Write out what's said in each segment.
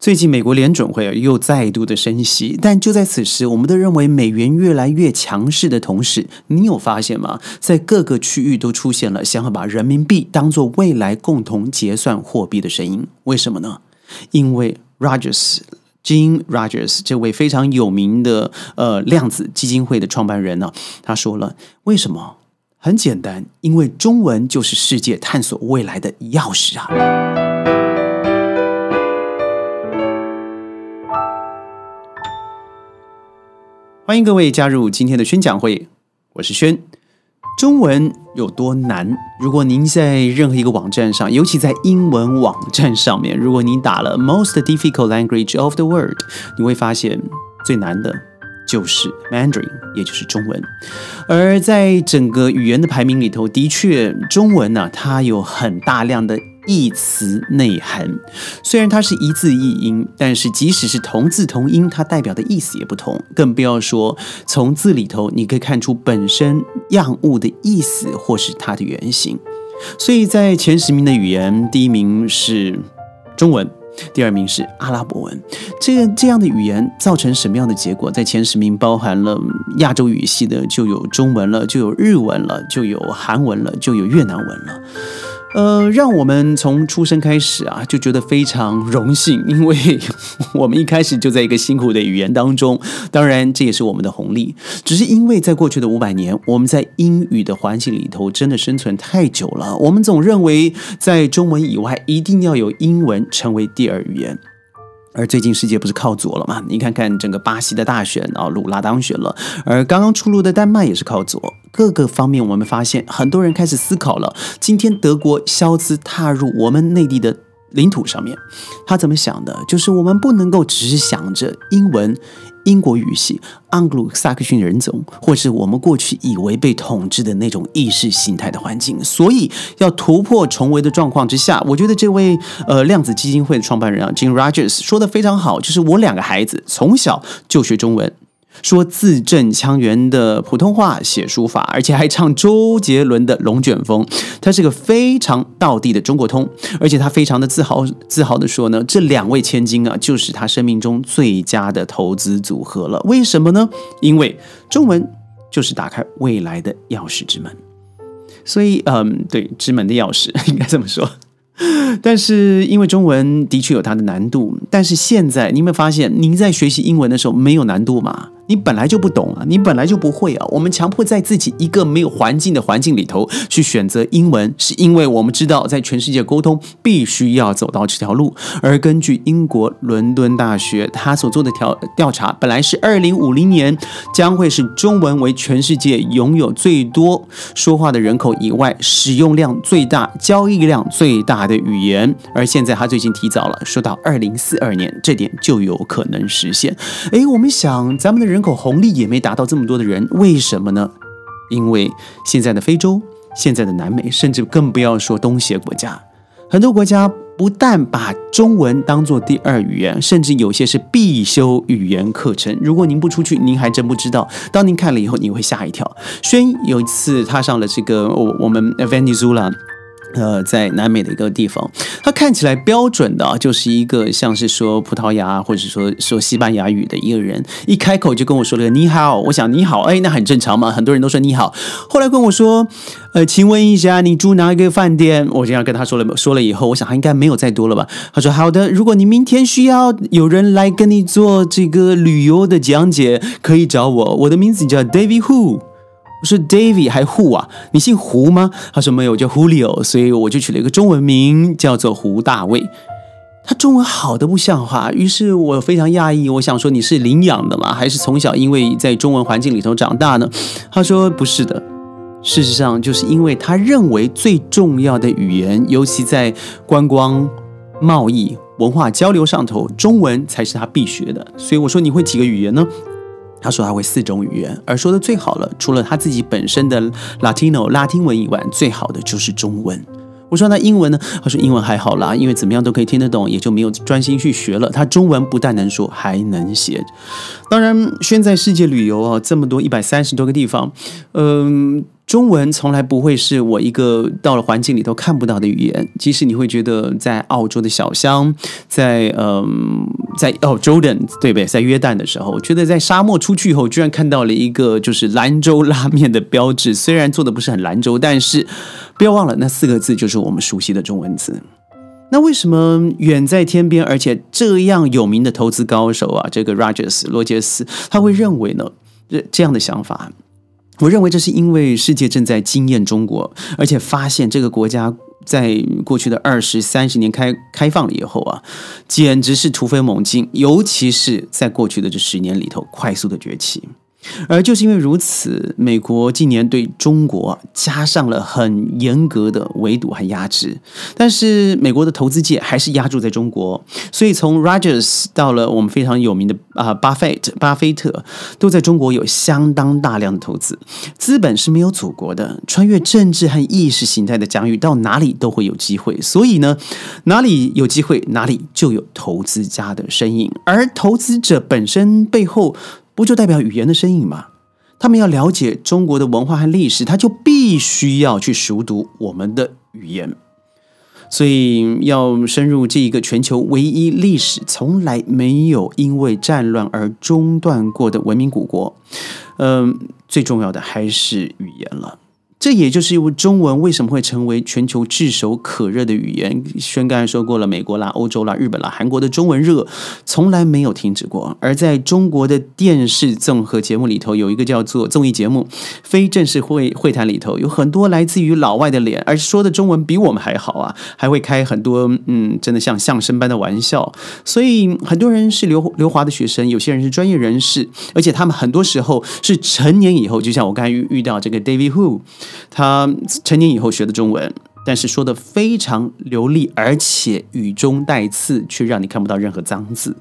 最近美国联准会又再度的升息，但就在此时，我们都认为美元越来越强势的同时，你有发现吗？在各个区域都出现了想要把人民币当做未来共同结算货币的声音。为什么呢？因为 Rogers Jim Rogers 这位非常有名的呃量子基金会的创办人呢，他说了，为什么？很简单，因为中文就是世界探索未来的钥匙啊。欢迎各位加入今天的宣讲会，我是轩。中文有多难？如果您在任何一个网站上，尤其在英文网站上面，如果您打了 “most difficult language of the world”，你会发现最难的就是 Mandarin，也就是中文。而在整个语言的排名里头，的确，中文呢，它有很大量的。义词内涵，虽然它是一字一音，但是即使是同字同音，它代表的意思也不同。更不要说从字里头，你可以看出本身样物的意思或是它的原型。所以在前十名的语言，第一名是中文，第二名是阿拉伯文。这个这样的语言造成什么样的结果？在前十名包含了亚洲语系的，就有中文了，就有日文了，就有韩文了，就有越南文了。呃，让我们从出生开始啊，就觉得非常荣幸，因为我们一开始就在一个辛苦的语言当中。当然，这也是我们的红利。只是因为在过去的五百年，我们在英语的环境里头真的生存太久了，我们总认为在中文以外，一定要有英文成为第二语言。而最近世界不是靠左了吗？你看看整个巴西的大选啊，鲁拉当选了，而刚刚出炉的丹麦也是靠左。各个方面，我们发现很多人开始思考了。今天德国肖兹踏入我们内地的。领土上面，他怎么想的？就是我们不能够只是想着英文、英国语系、盎格鲁撒克逊人种，或是我们过去以为被统治的那种意识形态的环境。所以，要突破重围的状况之下，我觉得这位呃量子基金会的创办人啊，Jim Rogers 说的非常好，就是我两个孩子从小就学中文。说字正腔圆的普通话写书法，而且还唱周杰伦的《龙卷风》，他是个非常道地的中国通，而且他非常的自豪，自豪的说呢，这两位千金啊，就是他生命中最佳的投资组合了。为什么呢？因为中文就是打开未来的钥匙之门，所以，嗯，对，之门的钥匙应该这么说。但是因为中文的确有它的难度，但是现在你有没有发现，您在学习英文的时候没有难度吗？你本来就不懂啊，你本来就不会啊。我们强迫在自己一个没有环境的环境里头去选择英文，是因为我们知道在全世界沟通必须要走到这条路。而根据英国伦敦大学他所做的调调查，本来是二零五零年将会是中文为全世界拥有最多说话的人口以外，使用量最大、交易量最大的语言。而现在他最近提早了，说到二零四二年，这点就有可能实现。诶，我们想咱们的人。人口红利也没达到这么多的人，为什么呢？因为现在的非洲、现在的南美，甚至更不要说东协国家，很多国家不但把中文当做第二语言，甚至有些是必修语言课程。如果您不出去，您还真不知道。当您看了以后，你会吓一跳。轩有一次踏上了这个我我们 Venezuela。呃，在南美的一个地方，它看起来标准的，就是一个像是说葡萄牙或者说说西班牙语的一个人，一开口就跟我说了个你好，我想你好，哎，那很正常嘛，很多人都说你好。后来跟我说，呃，请问一下你住哪一个饭店？我这样跟他说了，说了以后，我想他应该没有再多了吧。他说好的，如果你明天需要有人来跟你做这个旅游的讲解，可以找我，我的名字叫 David Hu。我说 David 还胡啊？你姓胡吗？他说没有，叫 Julio，所以我就取了一个中文名，叫做胡大卫。他中文好的不像话，于是我非常讶异，我想说你是领养的吗？还是从小因为在中文环境里头长大呢？他说不是的，事实上就是因为他认为最重要的语言，尤其在观光、贸易、文化交流上头，中文才是他必学的。所以我说你会几个语言呢？他说他会四种语言，而说的最好了，除了他自己本身的 Latino 拉丁文以外，最好的就是中文。我说那英文呢？他说英文还好啦，因为怎么样都可以听得懂，也就没有专心去学了。他中文不但能说，还能写。当然，现在世界旅游啊，这么多一百三十多个地方，嗯。中文从来不会是我一个到了环境里头看不到的语言。即使你会觉得在澳洲的小乡，在嗯，在哦，Jordan 对不对？在约旦的时候，我觉得在沙漠出去以后，居然看到了一个就是兰州拉面的标志。虽然做的不是很兰州，但是不要忘了那四个字就是我们熟悉的中文字。那为什么远在天边，而且这样有名的投资高手啊，这个 Rogers 罗杰斯他会认为呢？这这样的想法？我认为这是因为世界正在惊艳中国，而且发现这个国家在过去的二十三十年开开放了以后啊，简直是突飞猛进，尤其是在过去的这十年里头快速的崛起。而就是因为如此，美国近年对中国加上了很严格的围堵和压制，但是美国的投资界还是压住在中国，所以从 Rogers 到了我们非常有名的啊巴菲特，巴菲特都在中国有相当大量的投资。资本是没有祖国的，穿越政治和意识形态的疆域，到哪里都会有机会。所以呢，哪里有机会，哪里就有投资家的身影，而投资者本身背后。不就代表语言的身影吗？他们要了解中国的文化和历史，他就必须要去熟读我们的语言。所以，要深入这一个全球唯一历史从来没有因为战乱而中断过的文明古国，嗯，最重要的还是语言了。这也就是中文为什么会成为全球炙手可热的语言。轩刚才说过了，美国啦、欧洲啦、日本啦、韩国的中文热从来没有停止过。而在中国的电视综合节目里头，有一个叫做综艺节目《非正式会会谈》里头，有很多来自于老外的脸，而说的中文比我们还好啊，还会开很多嗯，真的像相声般的玩笑。所以很多人是留留华的学生，有些人是专业人士，而且他们很多时候是成年以后，就像我刚才遇遇到这个 David Hu。他成年以后学的中文，但是说的非常流利，而且语中带刺，却让你看不到任何脏字。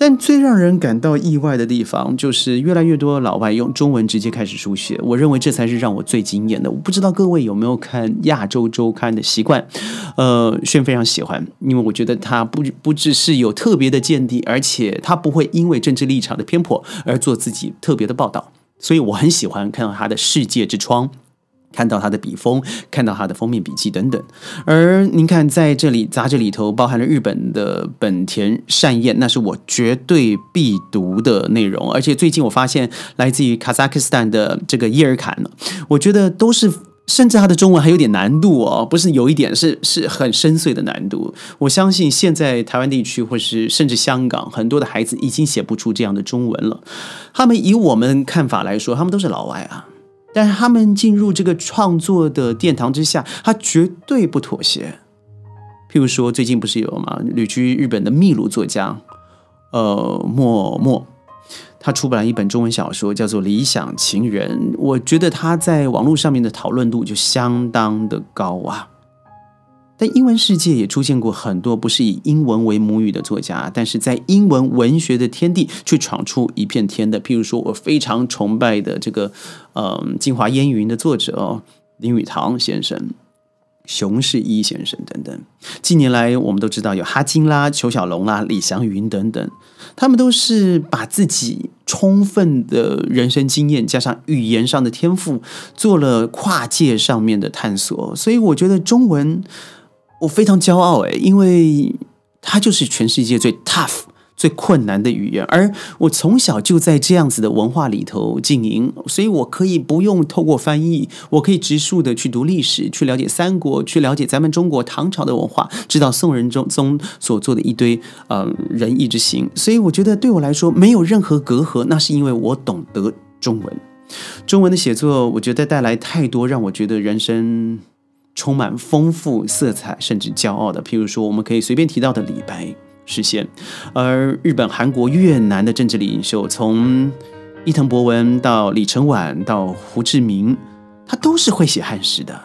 但最让人感到意外的地方，就是越来越多的老外用中文直接开始书写。我认为这才是让我最惊艳的。我不知道各位有没有看亚洲周刊的习惯？呃，轩非常喜欢，因为我觉得他不不只是有特别的见地，而且他不会因为政治立场的偏颇而做自己特别的报道。所以我很喜欢看到他的世界之窗，看到他的笔锋，看到他的封面笔记等等。而您看，在这里杂志里头包含了日本的本田善彦，那是我绝对必读的内容。而且最近我发现来自于卡萨克斯坦的这个伊尔坎呢，我觉得都是。甚至他的中文还有点难度哦，不是有一点，是是很深邃的难度。我相信现在台湾地区或是甚至香港很多的孩子已经写不出这样的中文了。他们以我们看法来说，他们都是老外啊，但是他们进入这个创作的殿堂之下，他绝对不妥协。譬如说，最近不是有吗？旅居日本的秘鲁作家，呃，默默。他出版了一本中文小说，叫做《理想情人》。我觉得他在网络上面的讨论度就相当的高啊。但英文世界也出现过很多不是以英文为母语的作家，但是在英文文学的天地却闯出一片天的。譬如说，我非常崇拜的这个，嗯，《镜华烟云》的作者哦，林语堂先生。熊世一先生等等，近年来我们都知道有哈金啦、裘小龙啦、李祥云等等，他们都是把自己充分的人生经验加上语言上的天赋，做了跨界上面的探索。所以我觉得中文我非常骄傲诶，因为它就是全世界最 tough。最困难的语言，而我从小就在这样子的文化里头经营，所以我可以不用透过翻译，我可以直述的去读历史，去了解三国，去了解咱们中国唐朝的文化，知道宋仁宗宗所做的一堆嗯仁义之行。所以我觉得对我来说没有任何隔阂，那是因为我懂得中文。中文的写作，我觉得带来太多让我觉得人生充满丰富色彩，甚至骄傲的。譬如说，我们可以随便提到的李白。实现，而日本、韩国、越南的政治领袖，从伊藤博文到李承晚到胡志明，他都是会写汉诗的。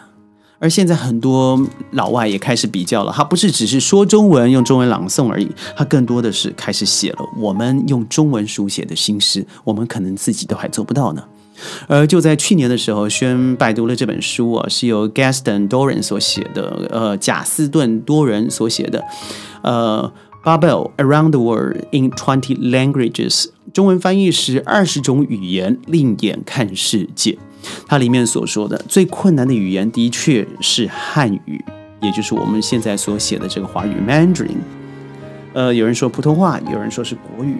而现在很多老外也开始比较了，他不是只是说中文、用中文朗诵而已，他更多的是开始写了我们用中文书写的新诗，我们可能自己都还做不到呢。而就在去年的时候，宣拜读了这本书啊，是由 Gaston Doran 所写的，呃，贾斯顿多人所写的，呃。Babel Around the World in Twenty Languages，中文翻译是二十种语言，另眼看世界。它里面所说的最困难的语言的确是汉语，也就是我们现在所写的这个华语 Mandarin。呃，有人说普通话，有人说是国语。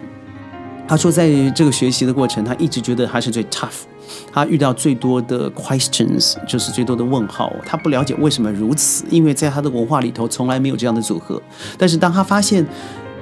他说，在这个学习的过程，他一直觉得他是最 tough，他遇到最多的 questions，就是最多的问号。他不了解为什么如此，因为在他的文化里头从来没有这样的组合。但是当他发现，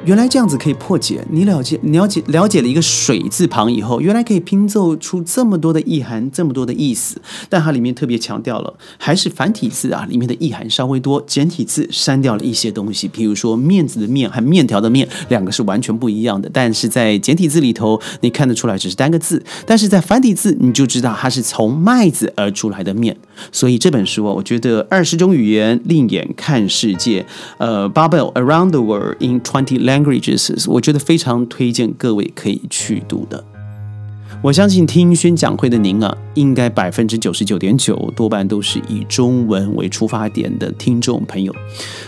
原来这样子可以破解。你了解、了解、了解了一个水字旁以后，原来可以拼凑出这么多的意涵，这么多的意思。但它里面特别强调了，还是繁体字啊，里面的意涵稍微多。简体字删掉了一些东西，比如说“面子”的“面”和“面条”的“面”，两个是完全不一样的。但是在简体字里头，你看得出来只是单个字；但是在繁体字，你就知道它是从麦子而出来的面。所以这本书啊，我觉得二十种语言另眼看世界，呃，Babel Around the World in Twenty Languages，我觉得非常推荐各位可以去读的。我相信听宣讲会的您啊，应该百分之九十九点九多半都是以中文为出发点的听众朋友。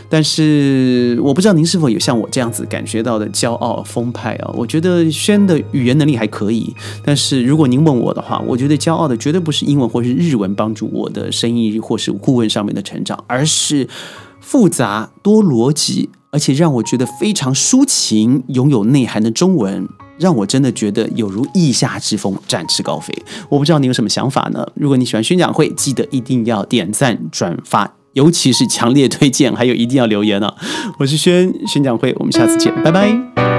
但是我不知道您是否有像我这样子感觉到的骄傲风派啊？我觉得宣的语言能力还可以，但是如果您问我的话，我觉得骄傲的绝对不是英文或是日文帮助我的生意或是顾问上面的成长，而是复杂多逻辑，而且让我觉得非常抒情、拥有内涵的中文。让我真的觉得有如意下之风，展翅高飞。我不知道你有什么想法呢？如果你喜欢宣讲会，记得一定要点赞、转发，尤其是强烈推荐，还有一定要留言哦。我是轩宣讲会，我们下次见，拜拜。